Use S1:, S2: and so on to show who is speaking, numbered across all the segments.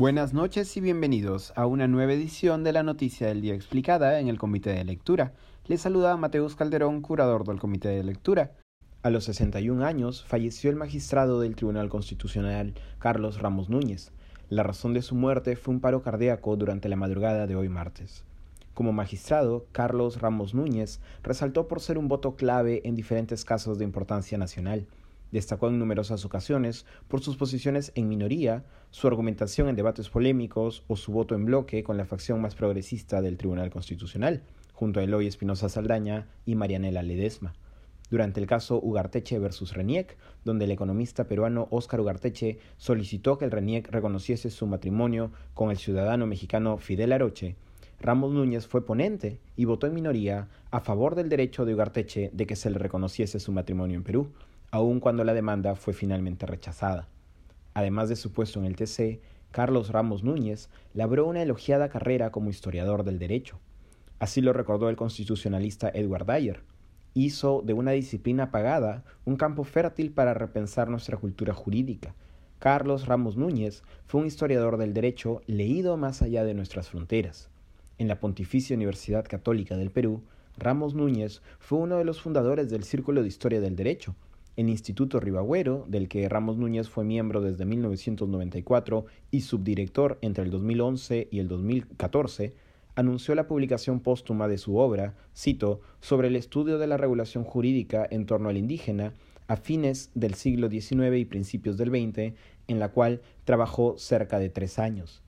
S1: Buenas noches y bienvenidos a una nueva edición de la Noticia del Día Explicada en el Comité de Lectura. Les saluda Mateus Calderón, curador del Comité de Lectura. A los 61 años falleció el magistrado del Tribunal Constitucional Carlos Ramos Núñez. La razón de su muerte fue un paro cardíaco durante la madrugada de hoy martes. Como magistrado, Carlos Ramos Núñez resaltó por ser un voto clave en diferentes casos de importancia nacional. Destacó en numerosas ocasiones por sus posiciones en minoría, su argumentación en debates polémicos o su voto en bloque con la facción más progresista del Tribunal Constitucional, junto a Eloy Espinosa Saldaña y Marianela Ledesma. Durante el caso Ugarteche versus Reniec, donde el economista peruano Óscar Ugarteche solicitó que el Reniec reconociese su matrimonio con el ciudadano mexicano Fidel Aroche, Ramos Núñez fue ponente y votó en minoría a favor del derecho de Ugarteche de que se le reconociese su matrimonio en Perú, aun cuando la demanda fue finalmente rechazada. Además de su puesto en el TC, Carlos Ramos Núñez labró una elogiada carrera como historiador del derecho. Así lo recordó el constitucionalista Edward Dyer. Hizo de una disciplina pagada un campo fértil para repensar nuestra cultura jurídica. Carlos Ramos Núñez fue un historiador del derecho leído más allá de nuestras fronteras. En la Pontificia Universidad Católica del Perú, Ramos Núñez fue uno de los fundadores del Círculo de Historia del Derecho, el Instituto Ribagüero, del que Ramos Núñez fue miembro desde 1994 y subdirector entre el 2011 y el 2014, anunció la publicación póstuma de su obra, cito, sobre el estudio de la regulación jurídica en torno al indígena a fines del siglo XIX y principios del XX, en la cual trabajó cerca de tres años.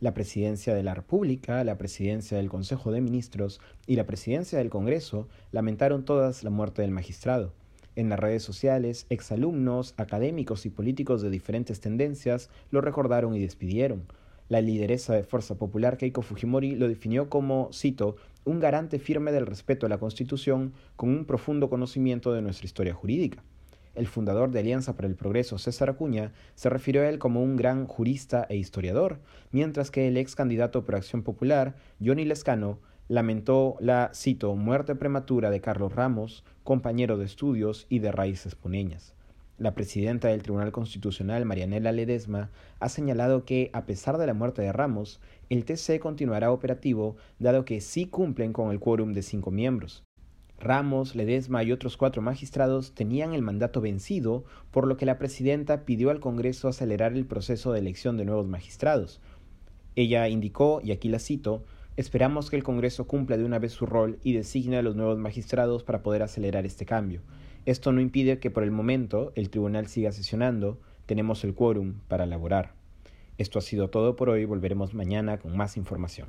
S1: La presidencia de la República, la presidencia del Consejo de Ministros y la presidencia del Congreso lamentaron todas la muerte del magistrado. En las redes sociales, exalumnos, académicos y políticos de diferentes tendencias lo recordaron y despidieron. La lideresa de Fuerza Popular Keiko Fujimori lo definió como, cito, un garante firme del respeto a la Constitución con un profundo conocimiento de nuestra historia jurídica. El fundador de Alianza para el Progreso, César Acuña, se refirió a él como un gran jurista e historiador, mientras que el ex candidato por Acción Popular, Johnny Lescano, lamentó la, cito, muerte prematura de Carlos Ramos, compañero de estudios y de raíces puneñas. La presidenta del Tribunal Constitucional, Marianela Ledesma, ha señalado que, a pesar de la muerte de Ramos, el TC continuará operativo, dado que sí cumplen con el quórum de cinco miembros. Ramos, Ledesma y otros cuatro magistrados tenían el mandato vencido, por lo que la presidenta pidió al Congreso acelerar el proceso de elección de nuevos magistrados. Ella indicó, y aquí la cito, Esperamos que el Congreso cumpla de una vez su rol y designe a los nuevos magistrados para poder acelerar este cambio. Esto no impide que por el momento el tribunal siga sesionando, tenemos el quórum para elaborar. Esto ha sido todo por hoy, volveremos mañana con más información.